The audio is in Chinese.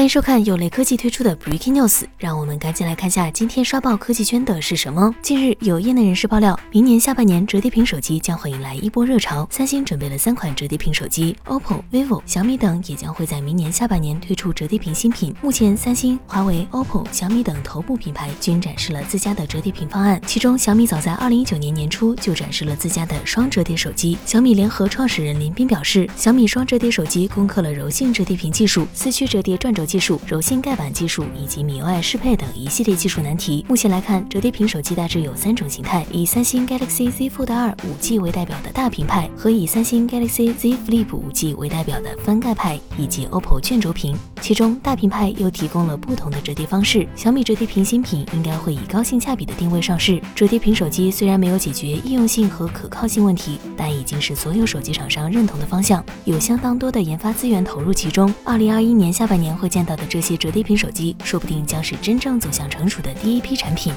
欢迎收看有雷科技推出的 Breaking News，让我们赶紧来看下今天刷爆科技圈的是什么。近日，有业内人士爆料，明年下半年折叠屏手机将会迎来一波热潮。三星准备了三款折叠屏手机，OPPO、vivo、小米等也将会在明年下半年推出折叠屏新品。目前，三星、华为、OPPO、小米等头部品牌均展示了自家的折叠屏方案。其中，小米早在2019年年初就展示了自家的双折叠手机。小米联合创始人林斌表示，小米双折叠手机攻克了柔性折叠屏技术、四驱折叠转轴。技术、柔性盖板技术以及米 UI 适配等一系列技术难题。目前来看，折叠屏手机大致有三种形态：以三星 Galaxy Z Fold 2 5G 为代表的大屏派，和以三星 Galaxy Z Flip 5G 为代表的翻盖派，以及 OPPO 卷轴屏。其中，大屏派又提供了不同的折叠方式。小米折叠屏新品应该会以高性价比的定位上市。折叠屏手机虽然没有解决易用性和可靠性问题，但已经是所有手机厂商认同的方向，有相当多的研发资源投入其中。二零二一年下半年会将看到的这些折叠屏手机，说不定将是真正走向成熟的第一批产品。